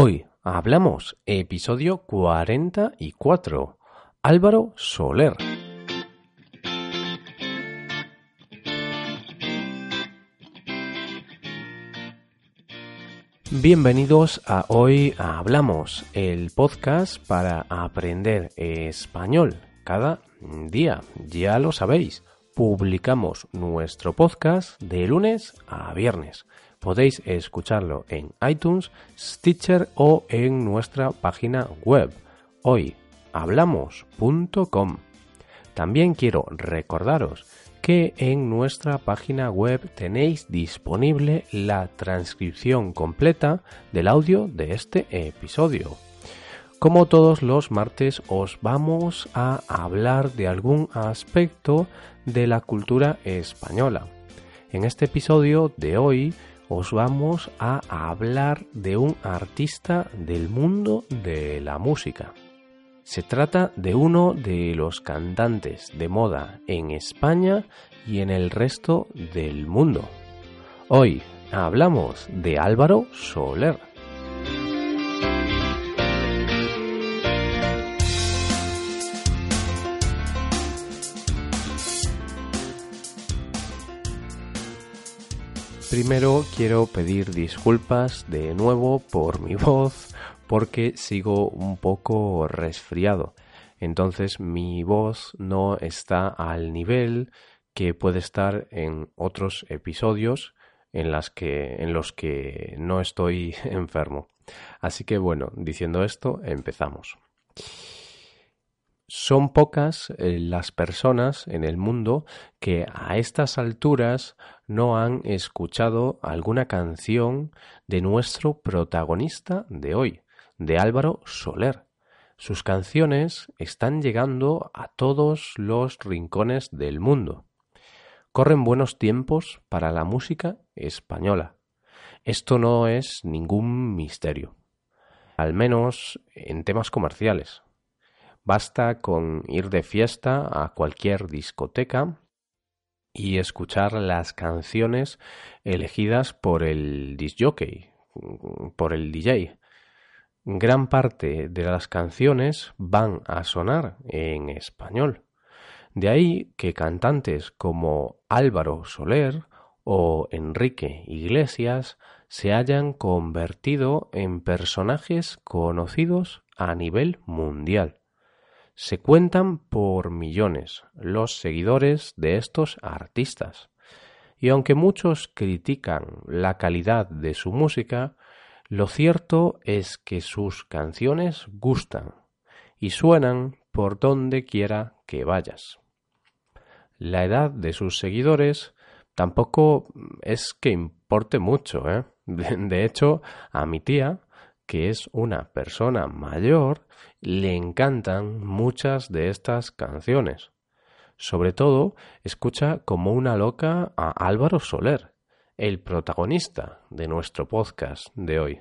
Hoy hablamos episodio 44. Álvaro Soler. Bienvenidos a Hoy Hablamos, el podcast para aprender español cada día. Ya lo sabéis, publicamos nuestro podcast de lunes a viernes. Podéis escucharlo en iTunes, Stitcher o en nuestra página web hoyhablamos.com. También quiero recordaros que en nuestra página web tenéis disponible la transcripción completa del audio de este episodio. Como todos los martes os vamos a hablar de algún aspecto de la cultura española. En este episodio de hoy os vamos a hablar de un artista del mundo de la música. Se trata de uno de los cantantes de moda en España y en el resto del mundo. Hoy hablamos de Álvaro Soler. Primero quiero pedir disculpas de nuevo por mi voz porque sigo un poco resfriado. Entonces mi voz no está al nivel que puede estar en otros episodios en, los que no estoy enfermo. Así que bueno, diciendo esto, empezamos. Son pocas eh, las personas en el mundo que a estas alturas no han escuchado alguna canción de nuestro protagonista de hoy, de Álvaro Soler. Sus canciones están llegando a todos los rincones del mundo. Corren buenos tiempos para la música española. Esto no es ningún misterio, al menos en temas comerciales. Basta con ir de fiesta a cualquier discoteca y escuchar las canciones elegidas por el disjockey, por el DJ. Gran parte de las canciones van a sonar en español. De ahí que cantantes como Álvaro Soler o Enrique Iglesias se hayan convertido en personajes conocidos a nivel mundial. Se cuentan por millones los seguidores de estos artistas. Y aunque muchos critican la calidad de su música, lo cierto es que sus canciones gustan y suenan por donde quiera que vayas. La edad de sus seguidores tampoco es que importe mucho. ¿eh? De hecho, a mi tía que es una persona mayor, le encantan muchas de estas canciones. Sobre todo, escucha como una loca a Álvaro Soler, el protagonista de nuestro podcast de hoy.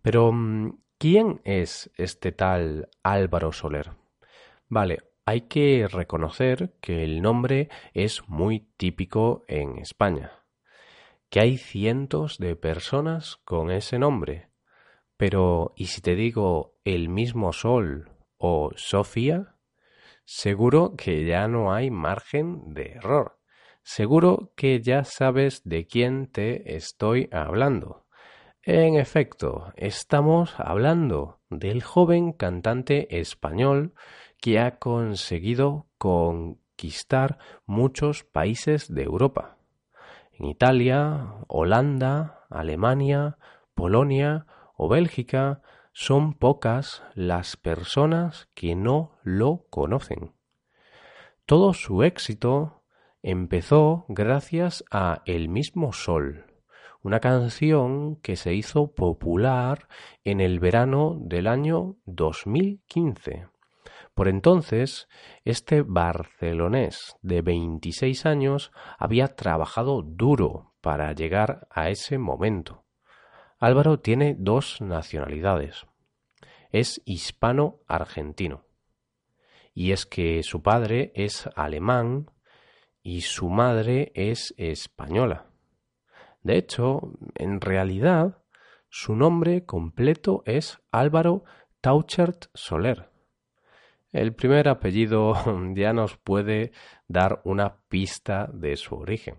Pero, mm, ¿quién es este tal Álvaro Soler? Vale, hay que reconocer que el nombre es muy típico en España, que hay cientos de personas con ese nombre, pero, ¿y si te digo el mismo Sol o Sofía? Seguro que ya no hay margen de error. Seguro que ya sabes de quién te estoy hablando. En efecto, estamos hablando del joven cantante español que ha conseguido conquistar muchos países de Europa. En Italia, Holanda, Alemania, Polonia o Bélgica son pocas las personas que no lo conocen. Todo su éxito empezó gracias a El mismo Sol, una canción que se hizo popular en el verano del año 2015. Por entonces, este barcelonés de 26 años había trabajado duro para llegar a ese momento. Álvaro tiene dos nacionalidades. Es hispano-argentino. Y es que su padre es alemán y su madre es española. De hecho, en realidad, Su nombre completo es Álvaro Tauchert Soler. El primer apellido ya nos puede dar una pista de su origen.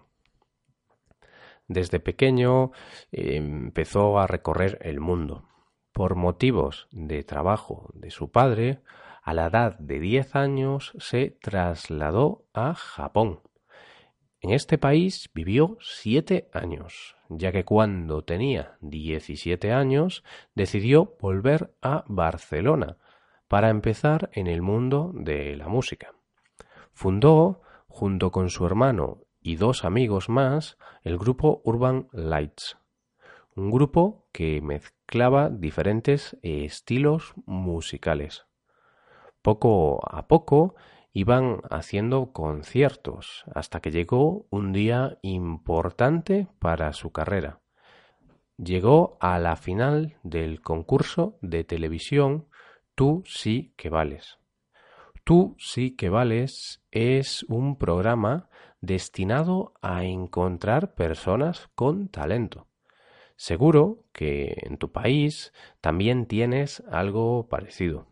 Desde pequeño empezó a recorrer el mundo. Por motivos de trabajo de su padre, a la edad de 10 años se trasladó a Japón. En este país vivió siete años, ya que cuando tenía 17 años decidió volver a Barcelona para empezar en el mundo de la música. Fundó, junto con su hermano y dos amigos más, el grupo Urban Lights, un grupo que mezclaba diferentes estilos musicales. Poco a poco iban haciendo conciertos hasta que llegó un día importante para su carrera. Llegó a la final del concurso de televisión Tú sí que vales. Tú sí que vales es un programa destinado a encontrar personas con talento. Seguro que en tu país también tienes algo parecido.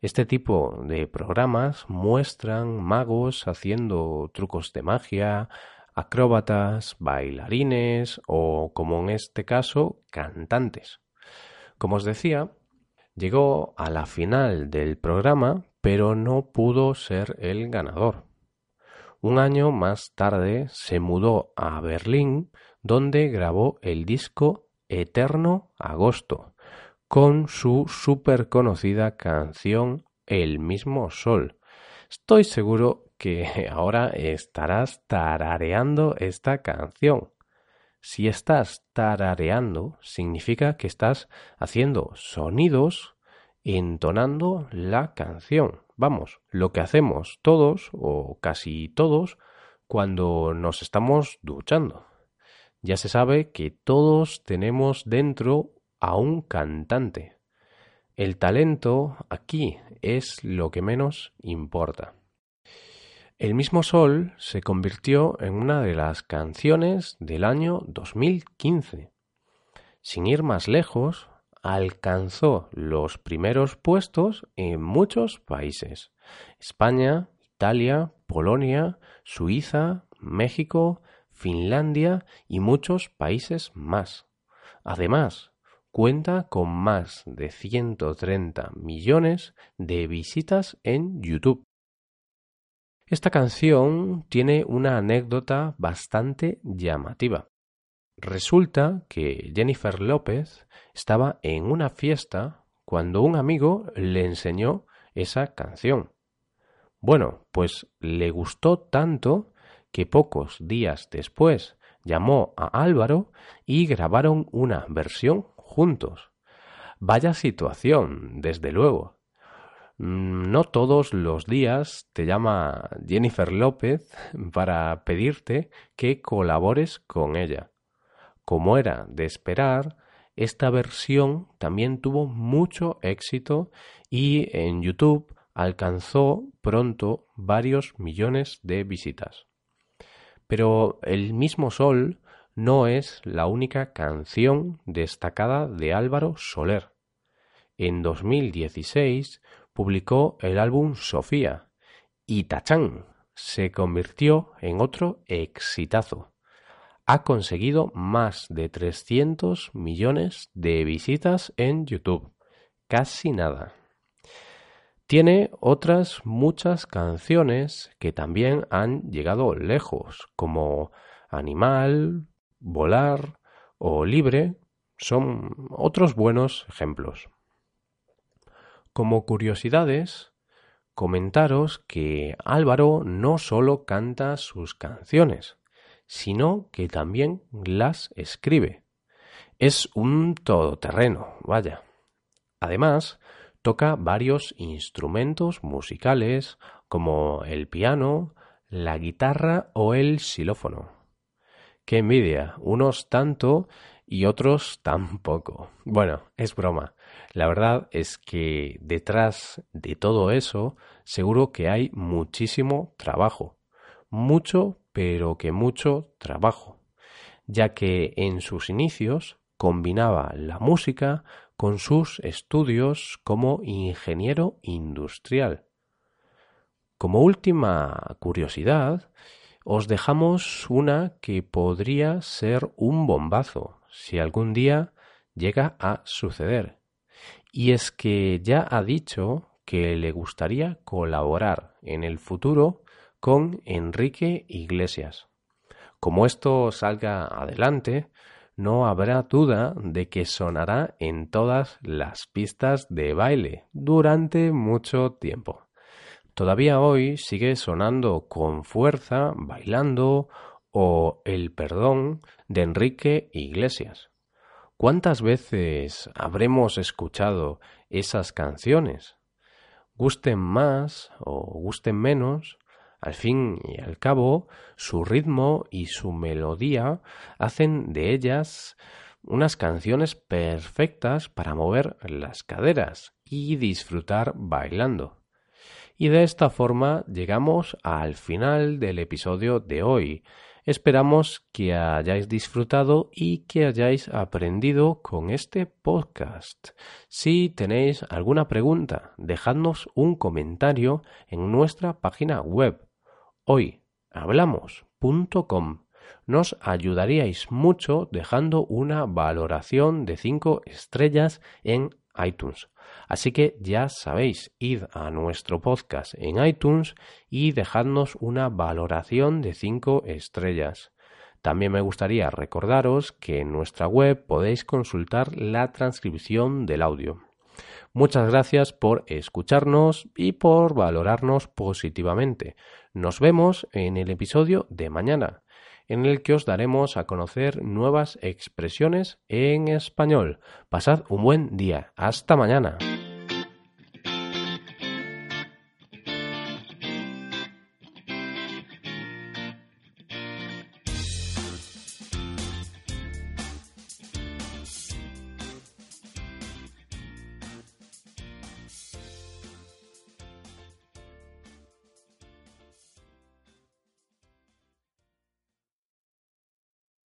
Este tipo de programas muestran magos haciendo trucos de magia, acróbatas, bailarines o, como en este caso, cantantes. Como os decía, llegó a la final del programa, pero no pudo ser el ganador. Un año más tarde se mudó a Berlín, donde grabó el disco Eterno Agosto, con su súper conocida canción El mismo sol. Estoy seguro que ahora estarás tarareando esta canción. Si estás tarareando, significa que estás haciendo sonidos entonando la canción. Vamos, lo que hacemos todos o casi todos cuando nos estamos duchando. Ya se sabe que todos tenemos dentro a un cantante. El talento aquí es lo que menos importa. El mismo Sol se convirtió en una de las canciones del año 2015. Sin ir más lejos, alcanzó los primeros puestos en muchos países. España, Italia, Polonia, Suiza, México, Finlandia y muchos países más. Además, cuenta con más de 130 millones de visitas en YouTube. Esta canción tiene una anécdota bastante llamativa. Resulta que Jennifer López estaba en una fiesta cuando un amigo le enseñó esa canción. Bueno, pues le gustó tanto que pocos días después llamó a Álvaro y grabaron una versión juntos. Vaya situación, desde luego. Mm, no todos los días te llama Jennifer López para pedirte que colabores con ella. Como era de esperar, esta versión también tuvo mucho éxito y en YouTube alcanzó pronto varios millones de visitas. Pero El mismo Sol no es la única canción destacada de Álvaro Soler. En 2016 publicó el álbum Sofía y Tachán se convirtió en otro exitazo. Ha conseguido más de 300 millones de visitas en YouTube. Casi nada. Tiene otras muchas canciones que también han llegado lejos, como Animal, volar o libre son otros buenos ejemplos. Como curiosidades, comentaros que Álvaro no solo canta sus canciones, sino que también las escribe. Es un todoterreno, vaya. Además, toca varios instrumentos musicales como el piano, la guitarra o el xilófono. Qué envidia, unos tanto y otros tan poco. Bueno, es broma. La verdad es que detrás de todo eso seguro que hay muchísimo trabajo. Mucho, pero que mucho trabajo. Ya que en sus inicios combinaba la música con sus estudios como ingeniero industrial. Como última curiosidad, os dejamos una que podría ser un bombazo si algún día llega a suceder. Y es que ya ha dicho que le gustaría colaborar en el futuro con Enrique Iglesias. Como esto salga adelante, no habrá duda de que sonará en todas las pistas de baile durante mucho tiempo. Todavía hoy sigue sonando con fuerza, bailando o El perdón de Enrique Iglesias. ¿Cuántas veces habremos escuchado esas canciones? Gusten más o gusten menos, al fin y al cabo, su ritmo y su melodía hacen de ellas unas canciones perfectas para mover las caderas y disfrutar bailando. Y de esta forma llegamos al final del episodio de hoy. Esperamos que hayáis disfrutado y que hayáis aprendido con este podcast. Si tenéis alguna pregunta, dejadnos un comentario en nuestra página web hoyhablamos.com. Nos ayudaríais mucho dejando una valoración de 5 estrellas en iTunes. Así que ya sabéis, id a nuestro podcast en iTunes y dejadnos una valoración de 5 estrellas. También me gustaría recordaros que en nuestra web podéis consultar la transcripción del audio. Muchas gracias por escucharnos y por valorarnos positivamente. Nos vemos en el episodio de mañana en el que os daremos a conocer nuevas expresiones en español. Pasad un buen día. Hasta mañana.